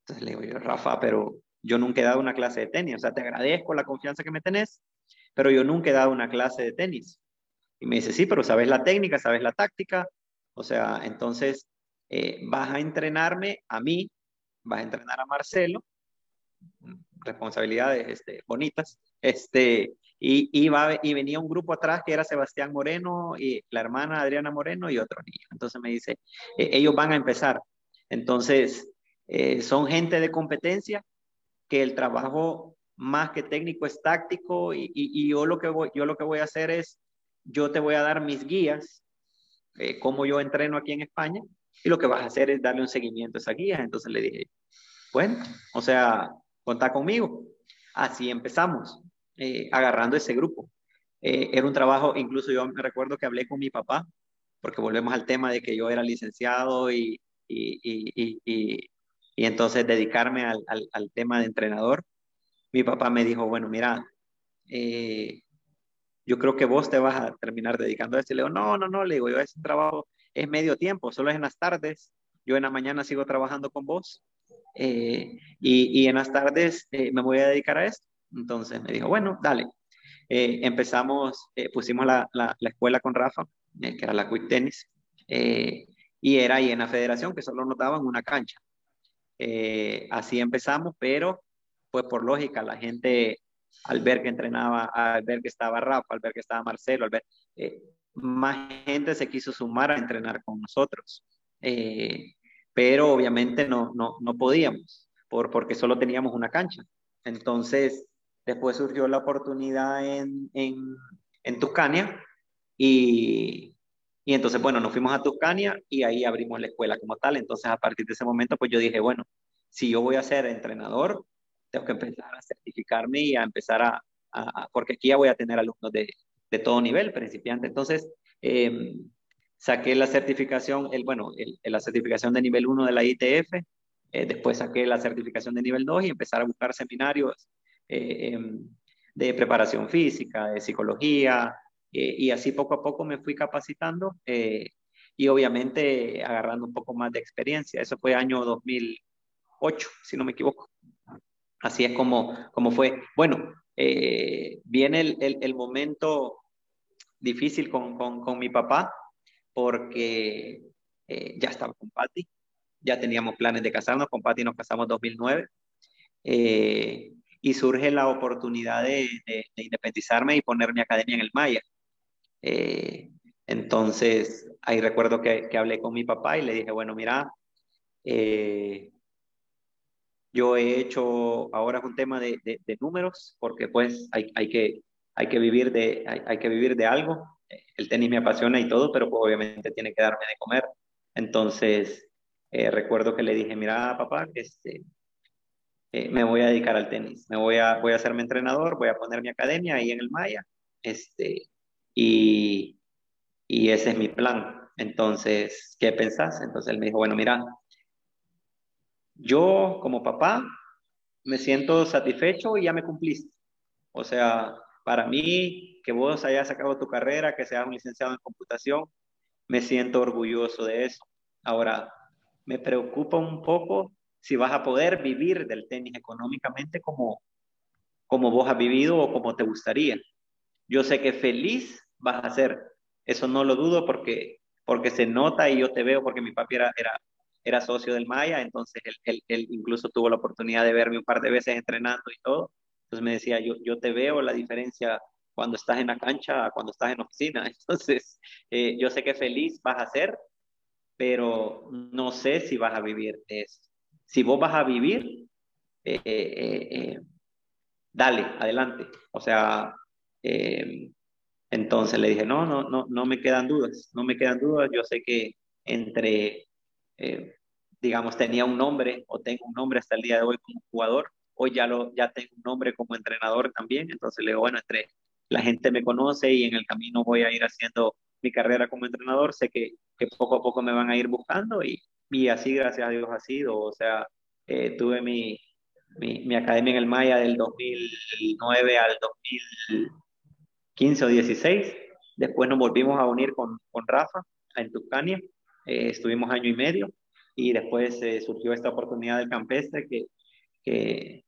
Entonces le digo yo, Rafa, pero yo nunca he dado una clase de tenis. O sea, te agradezco la confianza que me tenés, pero yo nunca he dado una clase de tenis. Y me dice, sí, pero sabes la técnica, sabes la táctica. O sea, entonces eh, vas a entrenarme a mí, vas a entrenar a Marcelo, responsabilidades este, bonitas, este, y, iba, y venía un grupo atrás que era Sebastián Moreno y la hermana Adriana Moreno y otro niño. Entonces me dice, e, ellos van a empezar. Entonces, eh, son gente de competencia que el trabajo más que técnico es táctico y, y, yo, lo que voy, yo lo que voy a hacer es yo te voy a dar mis guías, eh, cómo yo entreno aquí en España, y lo que vas a hacer es darle un seguimiento a esa guía. Entonces le dije, bueno, o sea, contá conmigo. Así empezamos, eh, agarrando ese grupo. Eh, era un trabajo, incluso yo me recuerdo que hablé con mi papá, porque volvemos al tema de que yo era licenciado y, y, y, y, entonces dedicarme al, al, tema de entrenador. Mi papá me dijo, bueno, mira, eh, yo creo que vos te vas a terminar dedicando a esto. Y le digo, no, no, no, le digo, yo ese trabajo es medio tiempo, solo es en las tardes. Yo en la mañana sigo trabajando con vos y, y, en las tardes me voy a dedicar a esto. Entonces me dijo, bueno, dale. Eh, empezamos, eh, pusimos la, la, la, escuela con Rafa, eh, que era la Quick Tennis, y era ahí en la federación, que solo nos daban una cancha. así empezamos, pero pues por lógica, la gente al ver que entrenaba, al ver que estaba Rafa, al ver que estaba Marcelo, al ver, más gente se quiso sumar a entrenar con nosotros. pero obviamente no, no, no podíamos, por, porque solo teníamos una cancha. Entonces, Después surgió la oportunidad en, en, en Tuscania y, y, entonces, bueno, nos fuimos a Tuscania y ahí abrimos la escuela como tal. Entonces, a partir de ese momento, pues yo dije, bueno, si yo voy a ser entrenador, tengo que empezar a certificarme y a empezar a, a porque aquí ya voy a tener alumnos de, de todo nivel, principiante. Entonces, eh, saqué la certificación, el, bueno, el, la certificación de nivel 1 de la ITF, eh, después saqué la certificación de nivel 2 y empezar a buscar seminarios eh, em, de preparación física, de psicología, eh, y así poco a poco me fui capacitando eh, y obviamente agarrando un poco más de experiencia. Eso fue año 2008, si no me equivoco. Así es como, como fue. Bueno, viene el, el, el, momento difícil con, con, con mi papá porque ya estaba con Patti, ya teníamos planes de casarnos, con Patti nos casamos en 2009. Eh, y surge la oportunidad de, de, de independizarme y poner mi academia en el Maya. Eh, entonces, ahí recuerdo que, que, hablé con mi papá y le dije, bueno, mira, eh, yo he hecho, ahora un tema de, números, porque pues hay, hay, que, hay, que vivir de, hay, hay, que vivir de algo. El tenis me apasiona y todo, pero pues obviamente tiene que darme de comer. Entonces, eh, recuerdo que le dije, mira, papá, este, eh, me voy a dedicar al tenis, me voy a, voy a mi entrenador, voy a poner mi academia ahí en el Maya, este, y, y ese es mi plan. Entonces, ¿qué pensás? Entonces él me dijo, bueno, mira, yo como papá me siento satisfecho y ya me cumpliste. O sea, para mí, que vos hayas sacado tu carrera, que seas un licenciado en computación, me siento orgulloso de eso. Ahora, me preocupa un poco si vas a poder vivir del tenis económicamente como, como vos has vivido o como te gustaría. Yo sé que feliz vas a ser, eso no lo dudo porque, porque se nota y yo te veo porque mi papi era, era, era socio del Maya, entonces él, él, él, incluso tuvo la oportunidad de verme un par de veces entrenando y todo. Entonces me decía, yo, yo te veo la diferencia cuando estás en la cancha, cuando estás en oficina. [LAUGHS] Entonces, eh, yo sé que feliz vas a ser, pero no sé si vas a vivir de eso si vos vas a vivir, eh, eh, eh, dale, adelante. O sea, entonces le dije, no, no, no, no me quedan dudas, no me quedan dudas. Yo sé que entre, digamos, tenía un nombre o tengo un nombre hasta el día de hoy como jugador, hoy ya, lo, ya tengo un nombre como entrenador también. Entonces le digo, bueno, entre la gente me conoce y en el camino voy a ir haciendo mi carrera como entrenador, sé que poco a poco me van a ir buscando y, y así, gracias a Dios, ha sido. O sea, eh, tuve mi, mi, mi, academia en el Maya del 2009 al 2015 o 16. Después nos volvimos a unir con, con Rafa en Tuscania. Eh, estuvimos año y medio y después eh, surgió esta oportunidad del campestre que, que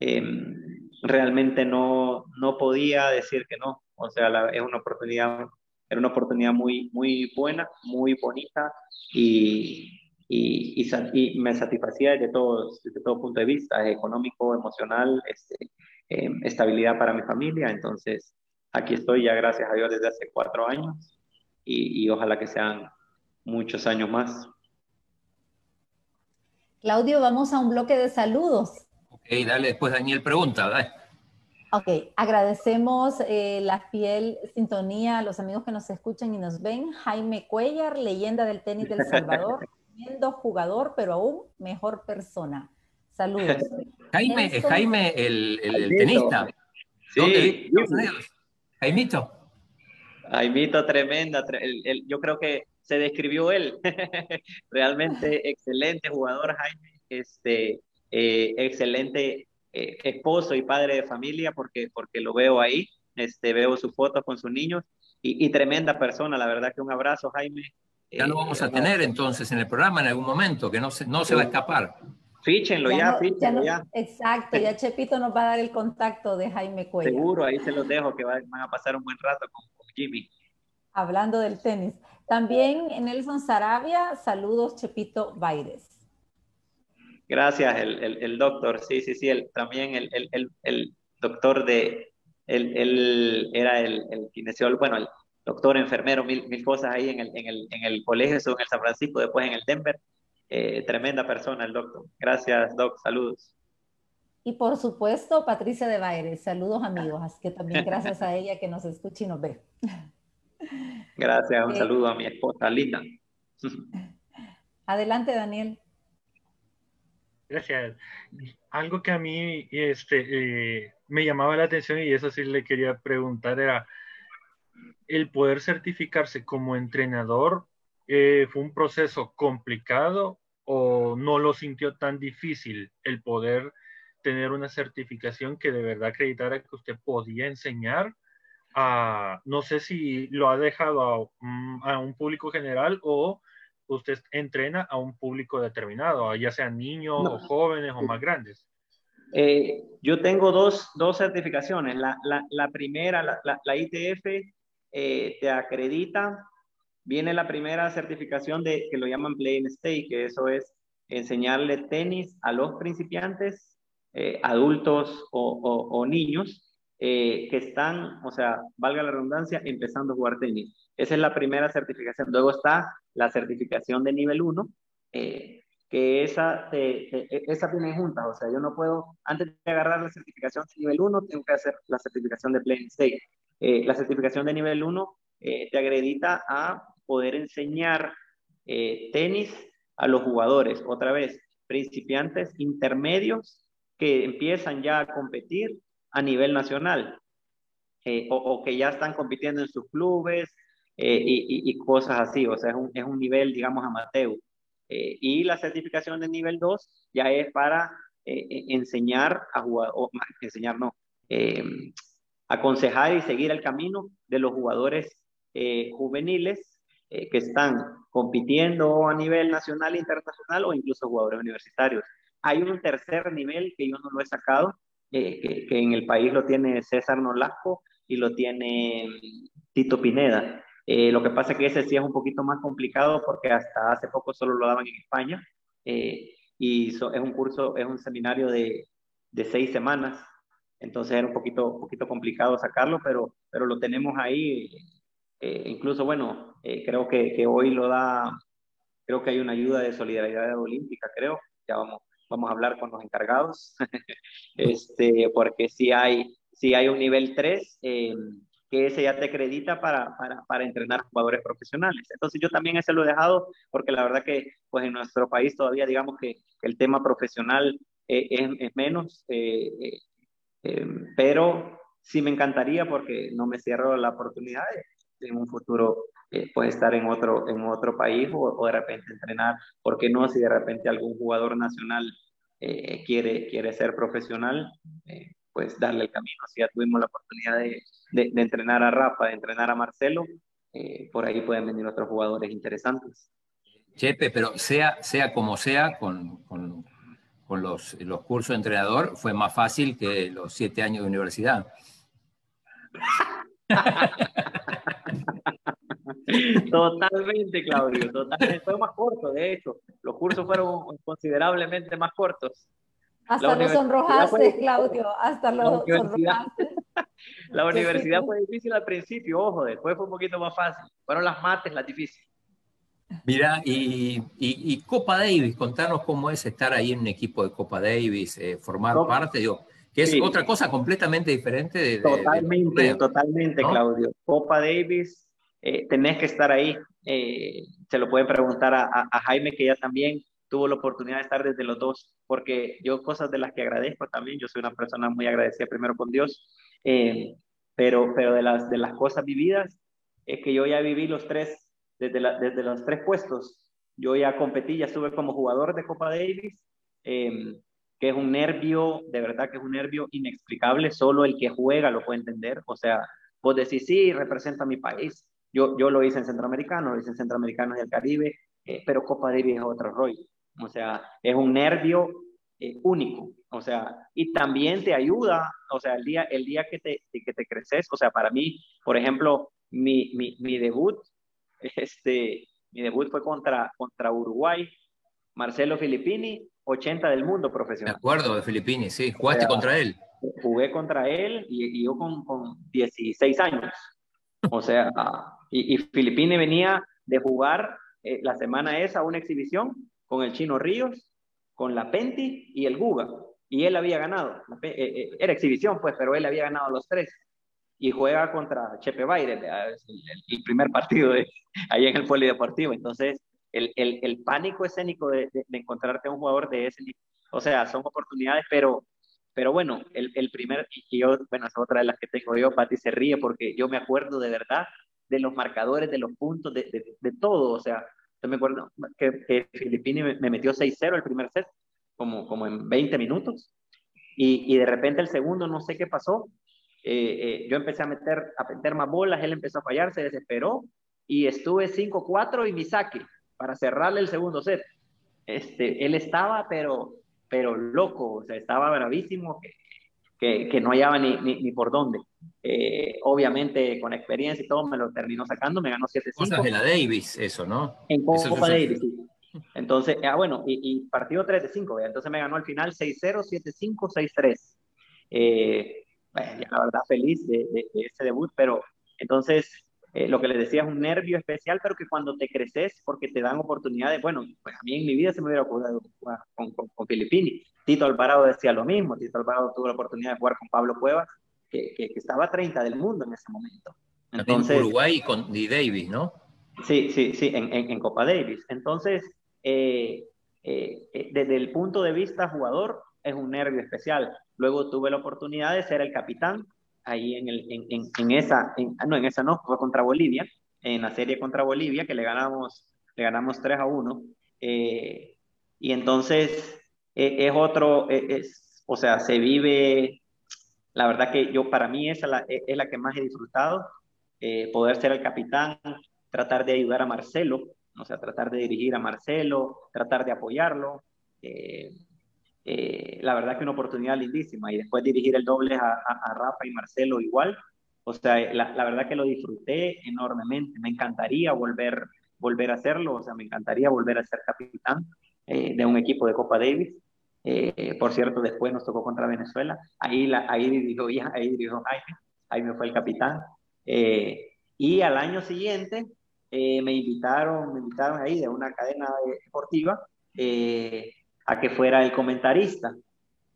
em, realmente no, no podía decir que no. O sea, la, es una oportunidad, era una oportunidad muy, muy buena, muy bonita y, y, y, y me satisfacía desde todo, desde todo punto de vista, económico, emocional, este, eh, estabilidad para mi familia. Entonces, aquí estoy ya, gracias a Dios, desde hace cuatro años y, y ojalá que sean muchos años más. Claudio, vamos a un bloque de saludos. Ok, dale, después Daniel pregunta, dale. Ok, agradecemos eh, la fiel sintonía a los amigos que nos escuchan y nos ven. Jaime Cuellar, leyenda del tenis del Salvador, [LAUGHS] tremendo jugador, pero aún mejor persona. Saludos. [LAUGHS] Jaime, Jaime el, tenista. Sí. Jaimito. Jaimito, tremenda. yo creo que se describió él. [LAUGHS] Realmente excelente jugador, Jaime. Este, eh, excelente eh, esposo y padre de familia porque, porque lo veo ahí, este, veo sus fotos con sus niños y, tremenda persona, la verdad que un abrazo, Jaime. Ya lo vamos a eh, tener entonces en el programa en algún momento, que no se, no se va a escapar. Fíchenlo ya, fíchenlo ya, Exacto, ya Chepito nos va a dar el contacto de Jaime Cuello. Seguro, ahí se los dejo, que van a pasar un buen rato con, Jimmy. Hablando del tenis. También Nelson Sarabia, saludos Chepito Baires. Gracias, el, doctor, sí, sí, sí, el, también el, doctor de, él, era el, kinesiólogo, bueno, el doctor enfermero, mil, mil cosas ahí en el, en el, en el colegio, en el San Francisco, después en el Denver. Eh, tremenda persona el doctor. Gracias, doc, saludos. Y por supuesto, Patricia de Baires, saludos amigos, así que también gracias a ella que nos escucha y nos ve. Gracias, un eh, saludo a mi esposa Linda. Adelante, Daniel. Gracias. Algo que a mí este, eh, me llamaba la atención y eso sí le quería preguntar era el poder certificarse como entrenador eh, fue un proceso complicado o no lo sintió tan difícil el poder tener una certificación que de verdad acreditara que usted podía enseñar a, no sé si lo ha dejado a, mm, a un público general o usted entrena a un público determinado, ya sean niños o jóvenes o más grandes? Eh, yo tengo dos, dos certificaciones. La, la, la primera, la, la ITF, eh, te acredita. Viene la primera certificación de que lo llaman Play and Stay, que eso es enseñarle tenis a los principiantes, eh, adultos o, niños que están, o sea, valga la redundancia, empezando a jugar tenis. Esa es la primera certificación. Luego está la certificación de nivel 1, eh, que esa, esa tiene juntas. O sea, yo no puedo, antes de agarrar la certificación de nivel 1, tengo que hacer la certificación de Play State. Eh, la certificación de nivel 1 eh, te acredita a poder enseñar tenis a los jugadores. Otra vez, principiantes intermedios que empiezan ya a competir a nivel nacional. o, o, que ya están compitiendo en sus clubes, eh, y, cosas así, o sea, es un, es un nivel, digamos, amateur. Eh, y la certificación de nivel 2 ya es para eh, enseñar a jugar, o enseñar no, aconsejar y seguir el camino de los jugadores juveniles que están compitiendo a nivel nacional, internacional o incluso jugadores universitarios. Hay un tercer nivel que yo no lo he sacado, que, que, en el país lo tiene César Nolasco y lo tiene Tito Pineda. Eh, lo que pasa es que ese sí es un poquito más complicado porque hasta hace poco solo lo daban en España eh, y es un curso, es un seminario de, de, seis semanas, entonces era un poquito, poquito complicado sacarlo, pero, pero lo tenemos ahí. Eh, incluso, bueno, creo que, que, hoy lo da, creo que hay una ayuda de solidaridad olímpica, creo, ya vamos, vamos a hablar con los encargados, [LAUGHS] este, porque si hay, si hay un nivel 3, que ese ya te acredita para, para, para, entrenar jugadores profesionales. Entonces yo también ese lo he dejado porque la verdad que pues en nuestro país todavía digamos que el tema profesional eh, es, es, menos, eh, eh, pero sí me encantaría porque no me cierro la oportunidad de en un futuro pues estar en otro, en otro país o, o, de repente entrenar, porque no si de repente algún jugador nacional quiere, quiere ser profesional, pues darle el camino. Si ya tuvimos la oportunidad de, de, entrenar a Rafa, de entrenar a Marcelo, eh, por ahí pueden venir otros jugadores interesantes. Chepe, pero sea, sea como sea, con, con, con los, los, cursos de entrenador fue más fácil que los siete años de universidad. Totalmente, Claudio, totalmente. Fue más corto, de hecho. Los cursos fueron considerablemente más cortos. Hasta lo sonrojaste, Claudio, hasta lo sonrojaste. La universidad [LAUGHS] fue difícil al principio, ojo, después fue un poquito más fácil. Fueron las mates las difíciles. Mira, y, Copa Davis, contanos cómo es estar ahí en un equipo de Copa Davis, eh, formar parte. Digo, que es otra cosa completamente diferente de... totalmente, totalmente, Claudio. Copa Davis, eh, tenés que estar ahí. Eh, se lo pueden preguntar a, a, Jaime, que ya también tuvo la oportunidad de estar desde los dos, porque yo cosas de las que agradezco también, yo soy una persona muy agradecida primero con Dios, eh, pero, pero de, las, de las cosas vividas, es que yo ya viví los tres, desde, desde los tres puestos, yo ya competí, ya estuve como jugador de Copa Davis, eh, que es un nervio, de verdad que es un nervio inexplicable, solo el que juega lo puede entender, o sea, vos decís, sí, representa mi país, yo, yo lo hice en Centroamericano, lo hice en Centroamericano y el Caribe, eh, pero Copa Davis es otro rollo, o sea, es un nervio eh, único, o sea, y también te ayuda, o sea, el día, el día que, te, que te creces, o sea, para mí, por ejemplo, mi, mi, mi debut, [LAUGHS] este, mi debut fue contra, contra Uruguay, Marcelo Filippini, 80 del mundo profesional. De acuerdo, de Filippini, sí. ¿Jugaste contra él? Jugué contra él y, yo con, con, 16 años. O sea, y, y Filippini venía de jugar eh, la semana esa una exhibición con el Chino Ríos, con la Penti y el Guga. Y él había ganado. Eh, eh, era exhibición, pues, pero él había ganado los tres. Y juega contra Chepe Baire, el, primer partido de, ahí en el polideportivo. Entonces, el, el, el pánico escénico de, de, encontrarte a un jugador de ese o sea, son oportunidades, pero, pero bueno, el, primer, y yo, bueno, es otra de las que tengo yo, Pati se ríe porque yo me acuerdo de verdad de los marcadores, de los puntos, de, de, todo, o sea, yo me acuerdo que, que Filipini me, metió 6-0 el primer set, como, como en 20 minutos, y, y de repente el segundo, no sé qué pasó, eh, eh, yo empecé a meter, a meter más bolas, él empezó a fallar, se desesperó, y estuve 5-4 y mi saque, para cerrarle el segundo set. Este, él estaba, pero, pero loco, o sea, estaba bravísimo, que, que, que no hallaba ni, ni, ni por dónde. Eh, obviamente, con experiencia y todo, me lo terminó sacando, me ganó 7-5. Cosas de la Davis, eso, ¿no? En Copa Davis, sí. Entonces, ah, bueno, y, y partido 3 de 5, entonces me ganó al final 6-0, 7-5, 6-3. Eh, bueno, la verdad feliz de, de, de, ese debut, pero entonces eh, lo que les decía es un nervio especial, pero que cuando te creces, porque te dan oportunidades, bueno, pues a mí en mi vida se me hubiera ocurrido jugar con, con, con Filippini. Tito Alvarado decía lo mismo, Tito Alvarado tuvo la oportunidad de jugar con Pablo Cuevas, que, que, que estaba 30 del mundo en ese momento. Entonces, en Uruguay con y Davis, ¿no? Sí, sí, sí, en, en, en Copa Davis. Entonces, eh, eh, eh, desde el punto de vista jugador, es un nervio especial. Luego tuve la oportunidad de ser el capitán ahí en, el, en, en, en esa, ah, no, en esa no, fue contra Bolivia, en la serie contra Bolivia, que le ganamos, le ganamos 3 a 1. Eh, y entonces eh, es otro, es, es, o sea, se vive, la verdad que yo, para mí esa la, es la que más he disfrutado, eh, poder ser el capitán, tratar de ayudar a Marcelo, o sea, tratar de dirigir a Marcelo, tratar de apoyarlo. Eh, eh, la verdad que una oportunidad lindísima. Y después dirigir el doble a, a, a Rafa y Marcelo igual, o sea, la, la, verdad que lo disfruté enormemente, me encantaría volver, volver a hacerlo, o sea, me encantaría volver a ser capitán eh, de un equipo de Copa Davis. Eh, por cierto, después nos tocó contra Venezuela, ahí, la, ahí dirigió ahí dirigió Jaime, Jaime fue el capitán. Eh, y al año siguiente me invitaron, me invitaron ahí de una cadena deportiva a que fuera el comentarista.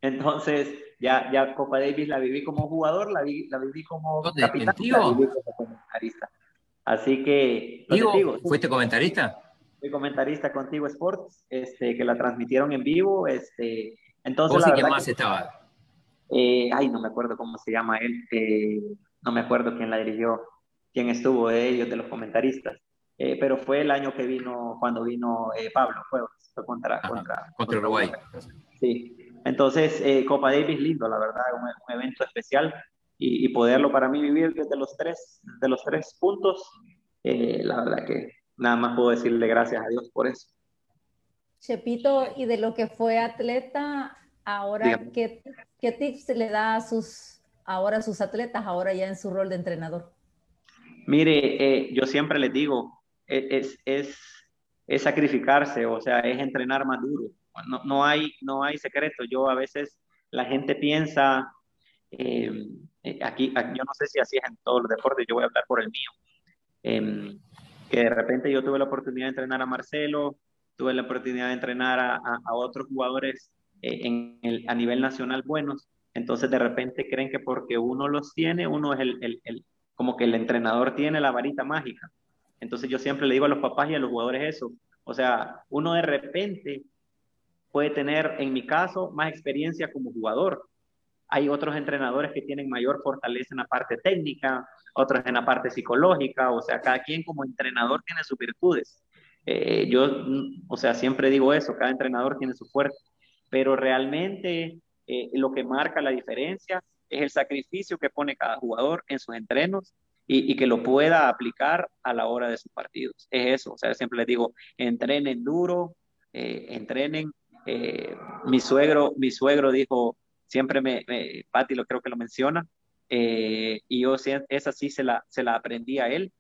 Entonces, ya, ya Copa Davis la viví como jugador, la, vi, la viví como capitán, la viví como comentarista. Así que, ¿Digo, digo, ¿fuiste comentarista? Fui comentarista contigo Sports, este, que la transmitieron en vivo. Este, entonces, la más que, estaba? Eh, ay, no me acuerdo cómo se llama él, eh, no me acuerdo quién la dirigió, quién estuvo de ellos, de los comentaristas. Eh, pero fue el año que vino, cuando vino eh, Pablo, fue, fue contra, Ajá, contra, contra, Uruguay. Sí, entonces eh, Copa Davis lindo, la verdad, un, un evento especial y, y, poderlo para mí vivir desde los tres, de los tres puntos, eh, la verdad que nada más puedo decirle gracias a Dios por eso. Chepito, y de lo que fue atleta, ahora, ¿qué, ¿qué tips le da a sus, ahora a sus atletas, ahora ya en su rol de entrenador? Mire, eh, yo siempre les digo, es, es, es, sacrificarse, o sea, es entrenar más duro. No, no, hay, no hay secreto. Yo a veces la gente piensa, eh, aquí, yo no sé si así es en todos los deportes, yo voy a hablar por el mío, eh, que de repente yo tuve la oportunidad de entrenar a Marcelo, tuve la oportunidad de entrenar a, a, otros jugadores eh, a nivel nacional buenos, Entonces de repente creen que porque uno los tiene, uno es el, el, el como que el entrenador tiene la varita mágica. Entonces yo siempre le digo a los papás y a los jugadores eso. O sea, uno de repente puede tener, en mi caso, más experiencia como jugador. Hay otros entrenadores que tienen mayor fortaleza en la parte técnica, otros en la parte psicológica, o sea, cada quien como entrenador tiene sus virtudes. Eh, yo, o sea, siempre digo eso, cada entrenador tiene su fuerte, pero realmente eh, lo que marca la diferencia es el sacrificio que pone cada jugador en sus entrenos y, que lo pueda aplicar a la hora de sus partidos. Es eso, o sea, siempre les digo, entrenen duro, eh, entrenen. Eh, mi suegro, mi suegro dijo, siempre me, me Patti lo creo que lo menciona, eh, y yo esa sí se la, se la aprendí a él.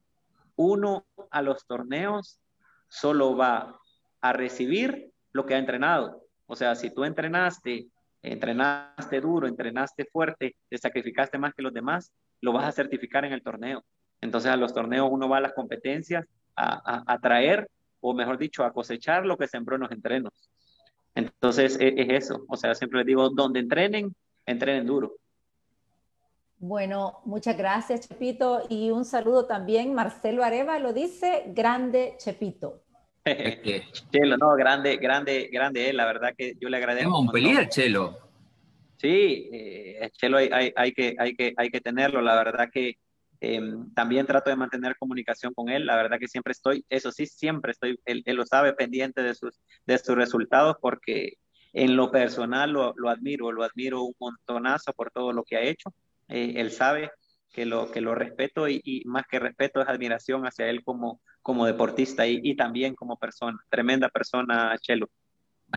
Uno a los torneos solo va a recibir lo que ha entrenado. O sea, si tú entrenaste, entrenaste duro, entrenaste fuerte, te sacrificaste más que los demás, lo vas a certificar en el torneo. Entonces a los torneos uno va a las competencias a, traer, o mejor dicho, a cosechar lo que sembró en los entrenos. Entonces e, es, eso, o sea, siempre les digo, donde entrenen, entrenen duro. Bueno, muchas gracias, Chepito. Y un saludo también, Marcelo Areva lo dice, grande Chepito. [LAUGHS] Chelo, no, grande, grande, grande la verdad que yo le agradezco. un Montpellier, Chelo. Sí, eh, Chelo hay, hay, que, hay, que, hay que tenerlo. La verdad que em, también trato de mantener comunicación con él. La verdad que siempre estoy, eso sí, siempre estoy, él, lo sabe, pendiente de sus, de sus resultados porque en lo personal lo, lo admiro, lo admiro un montonazo por todo lo que ha hecho. Eh, él sabe que lo, que lo respeto y, y, más que respeto es admiración hacia él como, como deportista y, y también como persona. Tremenda persona, Chelo.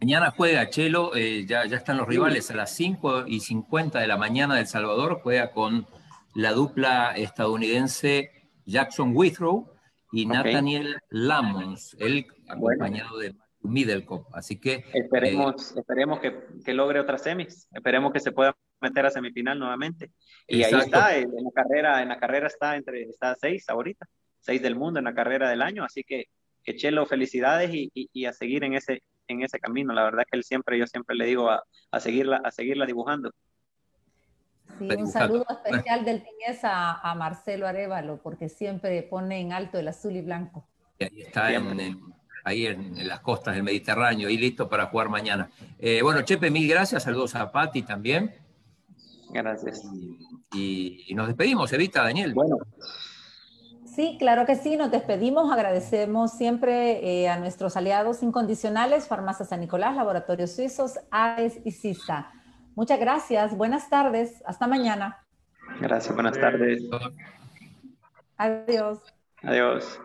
Mañana juega Chelo, eh, ya, ya están los rivales a las 5 y 50 de la mañana del Salvador, juega con la dupla estadounidense Jackson Withrow y Nathaniel Lamons, él acompañado de Middlecop. Así que. Esperemos, eh, esperemos que, que, logre otras semis, esperemos que se pueda meter a semifinal nuevamente. Y ahí está, en la carrera, en la carrera está entre, está seis ahorita, seis del mundo en la carrera del año, así que, que Chelo, felicidades y, y a seguir en ese, en ese camino. La verdad que él siempre, yo siempre le digo a, a seguirla, a seguirla dibujando. Sí, un saludo especial del Tinés a, a, Marcelo Arevalo, porque siempre pone en alto el azul y blanco. ahí está en, ahí en, las costas del Mediterráneo y listo para jugar mañana. Eh, bueno, Chepe, mil gracias. Saludos a Pati también. Gracias. Y, y, nos despedimos, Evita, Daniel. Bueno, Sí, claro que sí, nos despedimos, agradecemos siempre eh, a nuestros aliados incondicionales, Farmacia San Nicolás, Laboratorios Suizos, AES y CISA. Muchas gracias, buenas tardes, hasta mañana. Gracias, buenas tardes. Adiós. Adiós.